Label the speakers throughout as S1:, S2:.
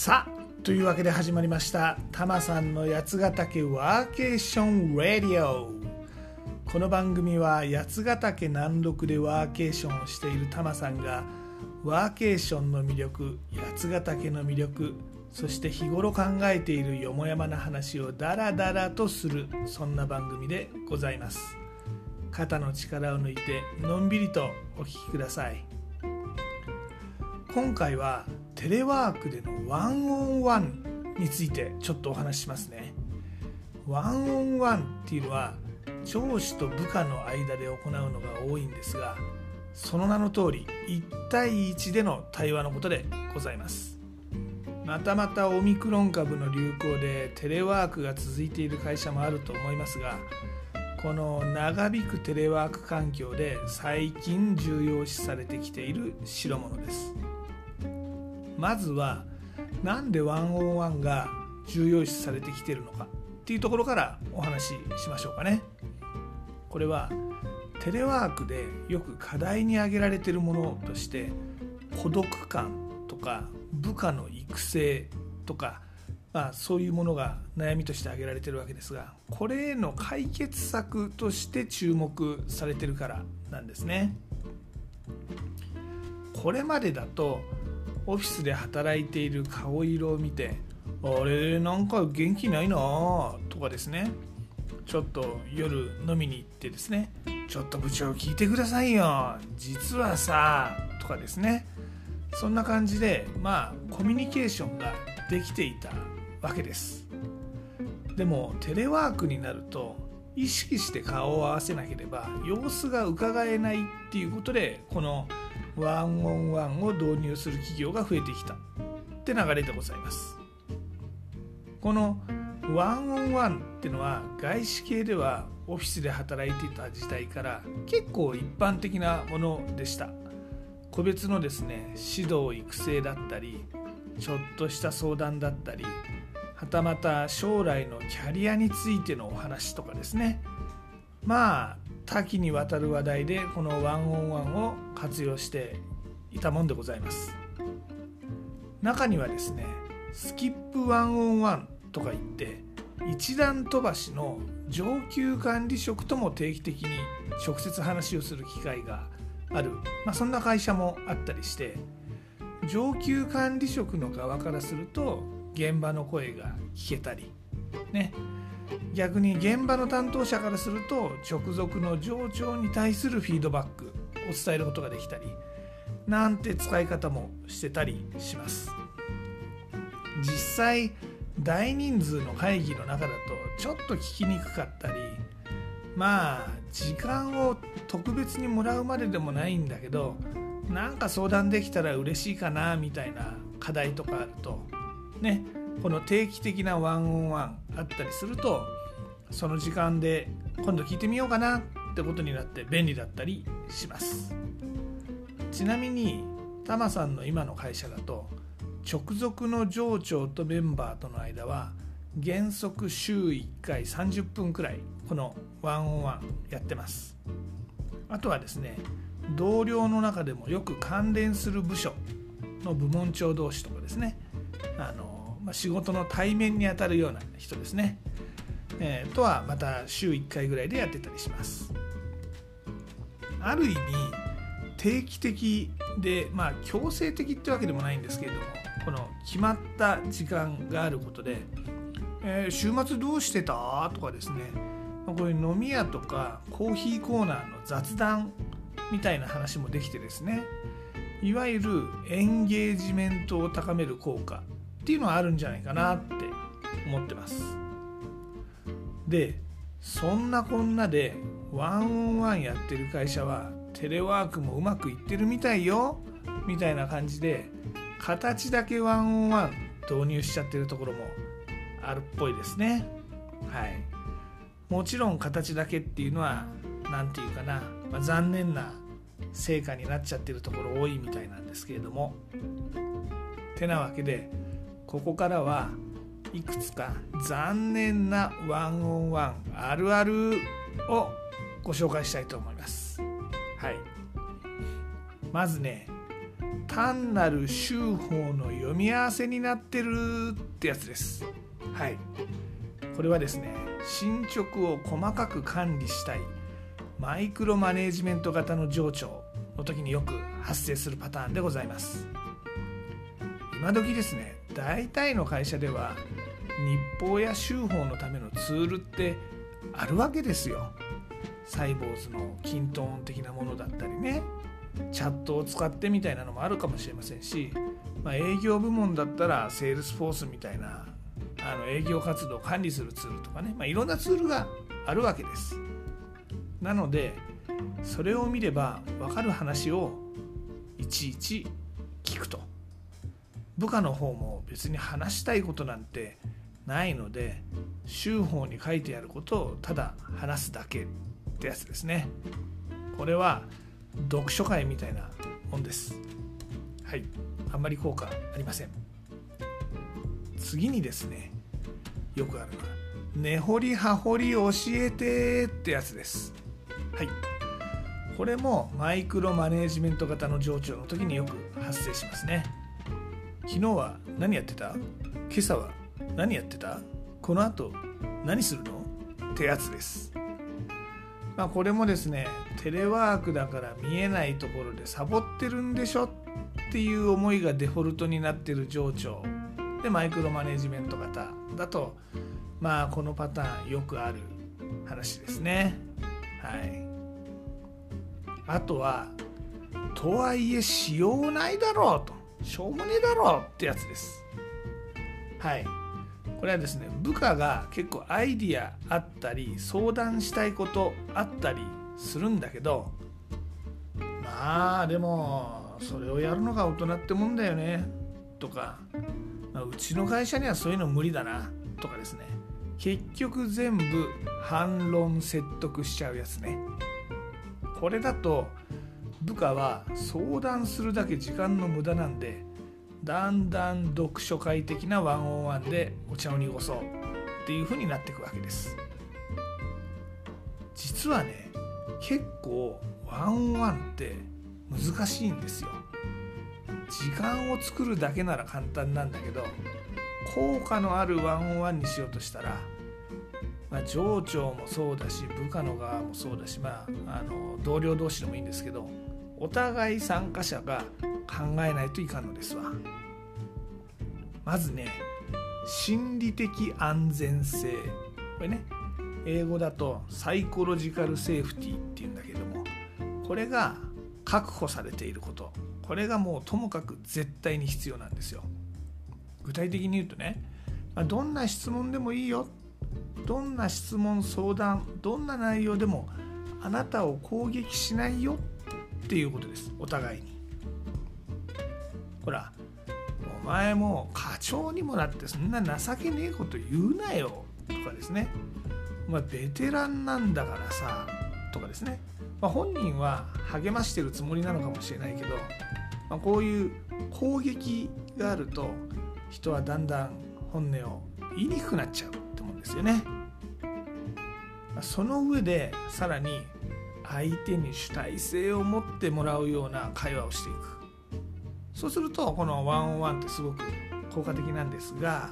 S1: さあというわけで始まりました。タマさんの八ヶ岳ワーケーションラディオこの番組は八ヶ岳南麓でワーケーションをしているタマさんがワーケーションの魅力八ヶ岳の魅力そして日頃考えているよもやまな話をダラダラとするそんな番組でございます。肩の力を抜いてのんびりとお聴きください。今回はテレワークでのワンオンワンについてちょっとお話ししますね。ワンオンワンっていうのは上司と部下の間で行うのが多いんですがその名の通り1対1での対話のことでございます。またまたオミクロン株の流行でテレワークが続いている会社もあると思いますがこの長引くテレワーク環境で最近重要視されてきている代物です。まずは何でワンオンワンが重要視されてきてるのかっていうところからお話ししましょうかねこれはテレワークでよく課題に挙げられてるものとして孤独感とか部下の育成とか、まあ、そういうものが悩みとして挙げられてるわけですがこれへの解決策として注目されてるからなんですね。これまでだとオフィスで働いている顔色を見て「あれ？なんか元気ないな」とかですね。ちょっと夜飲みに行ってですね「ちょっと部長聞いてくださいよ。実はさ」とかですね。そんな感じでまあコミュニケーションができていたわけです。でもテレワークになると意識して顔を合わせなければ様子が伺えないっていうことでこのワンオンワンを導入する企業が増えてきた。って流れでございます。このワンオンワンっていうのは外資系ではオフィスで働いていた時代から結構一般的なものでした。個別のですね指導育成だったりちょっとした相談だったりはたまた将来のキャリアについてのお話とかですね。まあ多岐にわたる話題でこのワンオンワンを活用していたもんでございます。中にはですねスキップワンオンワンとか言って一段飛ばしの上級管理職とも定期的に直接話をする機会がある、まあ、そんな会社もあったりして上級管理職の側からすると現場の声が聞けたりね。逆に現場の担当者からすると直属の上長に対するフィードバックを伝えることができたりなんて使い方もしてたりします。実際大人数の会議の中だとちょっと聞きにくかったりまあ時間を特別にもらうまででもないんだけどなんか相談できたら嬉しいかなみたいな課題とかあるとねこの定期的なワンオンワンあったりするとその時間で今度聞いてみようかなってことになって便利だったりします。ちなみにタマさんの今の会社だと直属の上長とメンバーとの間は原則週1回30分くらいこのワンオンワンやってます。あとはですね同僚の中でもよく関連する部署の部門長同士とかですねあの、まあ、仕事の対面にあたるような人ですね、えー、とはまた週1回ぐらいでやってたりします。ある意味定期的でまあ強制的ってわけでもないんですけれどもこの決まった時間があることで「えー、週末どうしてた?」とかですね。こういう飲み屋とかコーヒーコーナーの雑談みたいな話もできてですね。いわゆるエンゲージメントを高める効果。っていうのはあるんじゃないかなって思ってます。でそんなこんなでワンオンワンやってる会社はテレワークもうまくいってるみたいよみたいな感じで形だけワンオンワン導入しちゃってるところもあるっぽいですね。はい。もちろん形だけっていうのは何て言うかな、まあ、残念な成果になっちゃってるところ多いみたいなんですけれども。てなわけでここからはいくつか残念なワンオンワンあるあるをご紹介したいと思います。はい。まずね単なる修法の読み合わせになってるってやつです。はい。これはですね進捗を細かく管理したいマイクロマネジメント型の上長の時によく発生するパターンでございます。今時ですね大体の会社では日報や修法のためのツールってあるわけですよ。サイボーズのキントーン的なものだったりね。チャットを使ってみたいなのもあるかもしれませんし、まあ、営業部門だったらセールスフォースみたいなあの営業活動を管理するツールとかね、まあ、いろんなツールがあるわけです。なのでそれを見れば分かる話をいちいち聞くと。部下の方も別に話したいことなんてないので週報に書いてあることをただ話すだけってやつですね。これは読書会みたいなもんです。はい。あんまり効果ありません。次にですねよくあるのは根掘り葉掘り教えてってやつです。はい。これもマイクロマネジメント型の上長の時によく発生しますね。昨日は何やってた？今朝は何やってた？この後何するの？ってやつです。まあこれもですねテレワークだから見えないところでサボってるんでしょ？っていう思いがデフォルトになってる上長でマイクロマネジメント型。だとまあこのパターンよくある話ですね。はい。あとはとはいえしようないだろうと。しょうもねえだろうってやつです。はい。これはですね部下が結構アイディアあったり相談したいことあったりするんだけどまあでもそれをやるのが大人ってもんだよねとか、まあ、うちの会社にはそういうの無理だなとかですね。結局全部反論説得しちゃうやつね。これだと部下は相談するだけ時間の無駄なんでだんだん読書会的なワンオンワンでお茶を濁そうっていう風になっていくわけです。実はね結構ワンオンワンって難しいんですよ。時間を作るだけなら簡単なんだけど効果のあるワンオンワンにしようとしたら、まあ、上長もそうだし部下の側もそうだし、まあ、あの同僚同士でもいいんですけどお互い参加者が考えないといかんのですわ。まずね心理的安全性。これね英語だとサイコロジカルセーフティーっていうんだけどもこれが確保されていること。これがもうともかく絶対に必要なんですよ。具体的に言うとねどんな質問でもいいよ。どんな質問相談どんな内容でもあなたを攻撃しないよ。っていうことです。お互いに。ほらお前も課長にもなってそんな情けねえこと言うなよ。とかですね。お前ベテランなんだからさ。とかですね、まあ、本人は励ましてるつもりなのかもしれないけど、まあ、こういう攻撃があると人はだんだん本音を言いにくくなっちゃうって思うんですよね。その上でさらに相手に主体性を持ってもらうような会話をしていく。そうするとこのワンオンワンってすごく効果的なんですが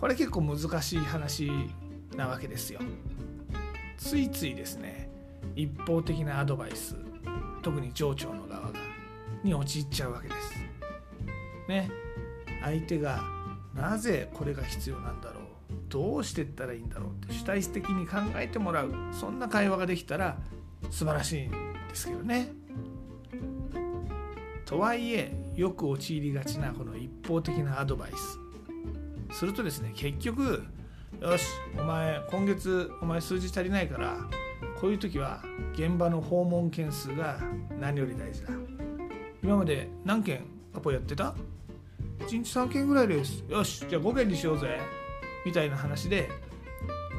S1: これ結構難しい話なわけですよ。ついついですね一方的なアドバイス特に上長の側がに陥っちゃうわけです。ね。相手がなぜこれが必要なんだろうどうしていったらいいんだろうって主体的に考えてもらうそんな会話ができたら素晴らしいんですけどね。とはいえよく陥りがちなこの一方的なアドバイス。するとですね結局よしお前今月お前数字足りないからこういう時は現場の訪問件数が何より大事だ。今まで何件アポやってた ?1 日3件ぐらいです。よしじゃあ5件にしようぜ。みたいな話で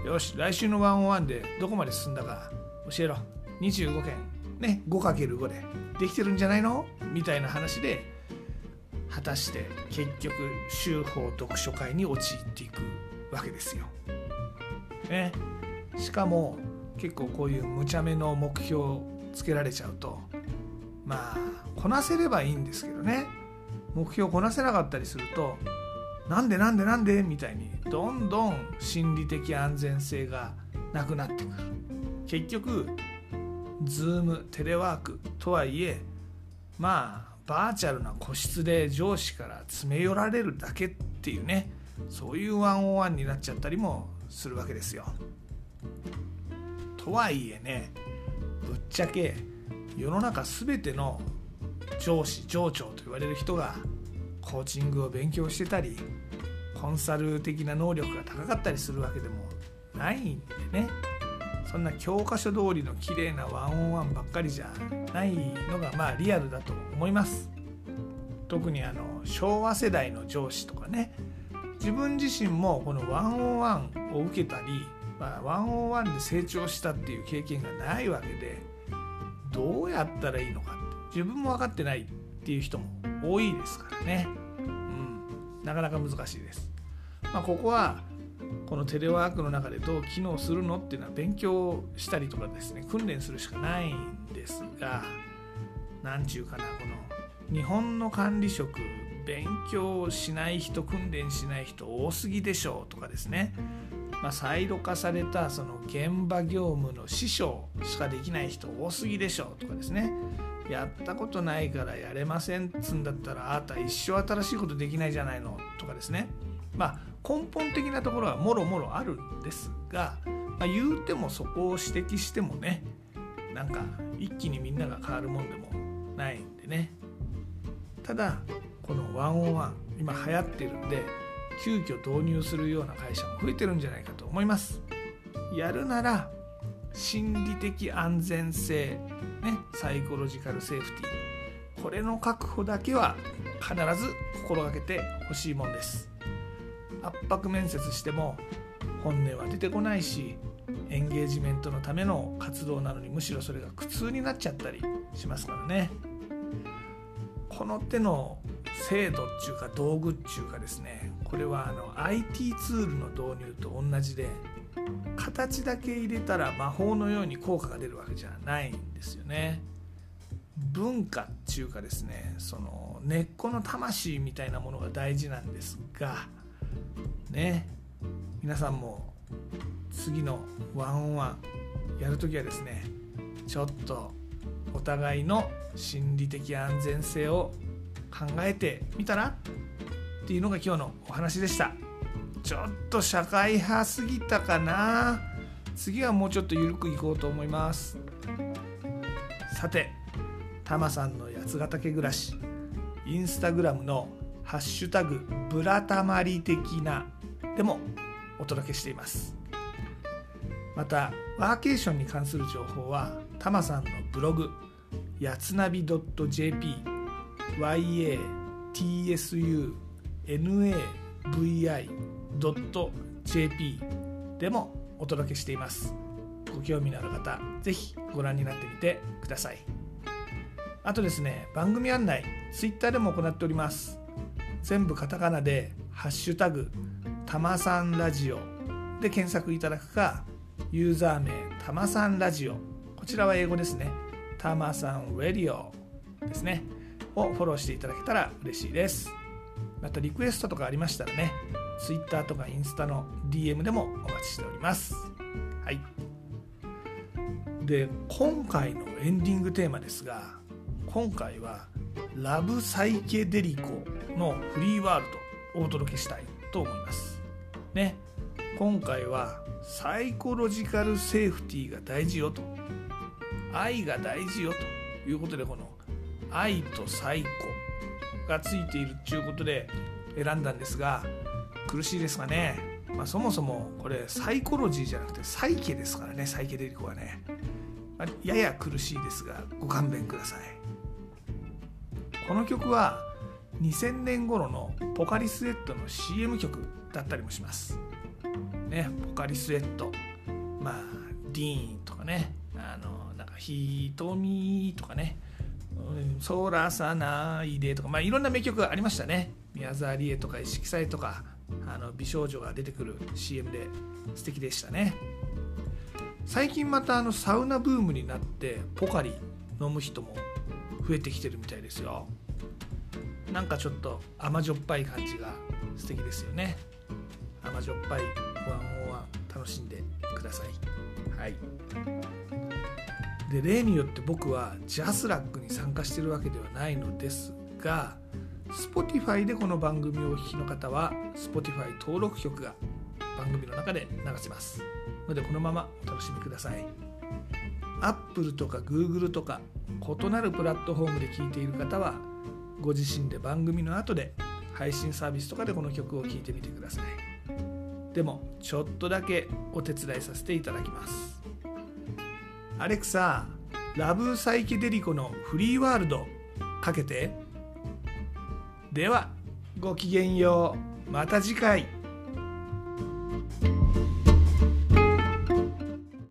S1: よし来週のワンオンワンでどこまで進んだか教えろ。25件。ね 5×5 で。できてるんじゃないの？みたいな話で果たして結局修法読書会に陥っていくわけですよ。ね、しかも結構こういう無茶目の目標をつけられちゃうとまあこなせればいいんですけどね。目標こなせなかったりするとなんでなんでなんで？みたいにどんどん心理的安全性がなくなってくる。結局 Zoom テレワークとはいえまあバーチャルな個室で上司から詰め寄られるだけっていうねそういうワンオンワンになっちゃったりもするわけですよ。とはいえねぶっちゃけ世の中全ての上司上長と言われる人がコーチングを勉強してたりコンサル的な能力が高かったりするわけでもないんでねそんな教科書通りの綺麗なワンオンワンばっかりじゃないのがまあリアルだと思います。特にあの昭和世代の上司とかね。自分自身もこのワンオンワンを受けたり、まあ、ワンオンワンで成長したっていう経験がないわけでどうやったらいいのかって。自分も分かってないっていう人も多いですからね、うん、なかなか難しいです、まあ、ここはこのテレワークの中でどう機能するのっていうのは勉強したりとかですね訓練するしかないんですが何ちゅうかなこの日本の管理職勉強しない人訓練しない人多すぎでしょうとかですね、まあ、サイド化されたその現場業務の師匠しかできない人多すぎでしょうとかですね。やったことないからやれませんっつんだったらあなた一生新しいことできないじゃないのとかですね。まあ根本的なところはもろもろあるんですが、まあ、言うてもそこを指摘してもねなんか一気にみんなが変わるもんでもないんでね。ただこのワンオンワン今流行ってるんで急遽導入するような会社も増えてるんじゃないかと思います。やるなら心理的安全性ねサイコロジカルセーフティーこれの確保だけは必ず心がけてほしいもんです。圧迫面接しても本音は出てこないしエンゲージメントのための活動なのにむしろそれが苦痛になっちゃったりしますからね。この手の制度っていうか道具っていうかですねこれはあの IT ツールの導入と同じで形だけ入れたら魔法のように効果が出るわけじゃないんですよね。文化っていうかですねその根っこの魂みたいなものが大事なんですがね。皆さんも次のワンオンワンやるときはですねちょっとお互いの心理的安全性を考えてみたらっていうのが今日のお話でした。ちょっと社会派すぎたかな。次はもうちょっと緩くいこうと思います。さてタマさんの八ヶ岳暮らしインスタグラムの「ハッシュタグブラタマリ的な」でもお届けしています。またワーケーションに関する情報はタマさんのブログやつなび .jp yatsuna.vi.jp でもお届けしています。ご興味のある方ぜひご覧になってみてください。あとですね番組案内 Twitter でも行っております。全部カタカナで「ハッシュタグたまさんラジオ」で検索いただくかユーザー名たまさんラジオ。こちらは英語ですね。たまさんラディオですね。をフォローしていただけたら嬉しいです。またリクエストとかありましたらね Twitter とかインスタの DM でもお待ちしております。はい。で今回のエンディングテーマですが今回はラブサイケデリコのフリーワールドをお届けしたいと思います。ね。今回はサイコロジカルセーフティーが大事よと。愛が大事よということでこの愛と最高がついているっていうことで選んだんですが苦しいですかね、まあ、そもそもこれサイコロジーじゃなくてサイケですからね。サイケデリコはね、まあ、やや苦しいですがご勘弁ください。この曲は2000年頃のポカリスエットの CM 曲だったりもします。ねポカリスエット。まあディーンとかね。あのなんか瞳とみ」とかね。ソーラーサナイデとか、まあ、いろんな名曲がありましたね。宮沢りえとか石木彩とか。あの美少女が出てくる CM で素敵でしたね。最近またあのサウナブームになってポカリ飲む人も増えてきてるみたいですよ。なんかちょっと甘じょっぱい感じが素敵ですよね。甘じょっぱい101楽しんでください。はい。で例によって僕はジャスラックに参加してるわけではないのですが Spotify でこの番組をお聴きの方は Spotify 登録曲が番組の中で流せます。のでこのままお楽しみください。Apple とか Google とか異なるプラットフォームで聴いている方はご自身で番組の後で配信サービスとかでこの曲を聴いてみてください。でもちょっとだけお手伝いさせていただきます。アレクサラブサイケデリコのフリーワールドかけて。ではごきげんよう。また次回。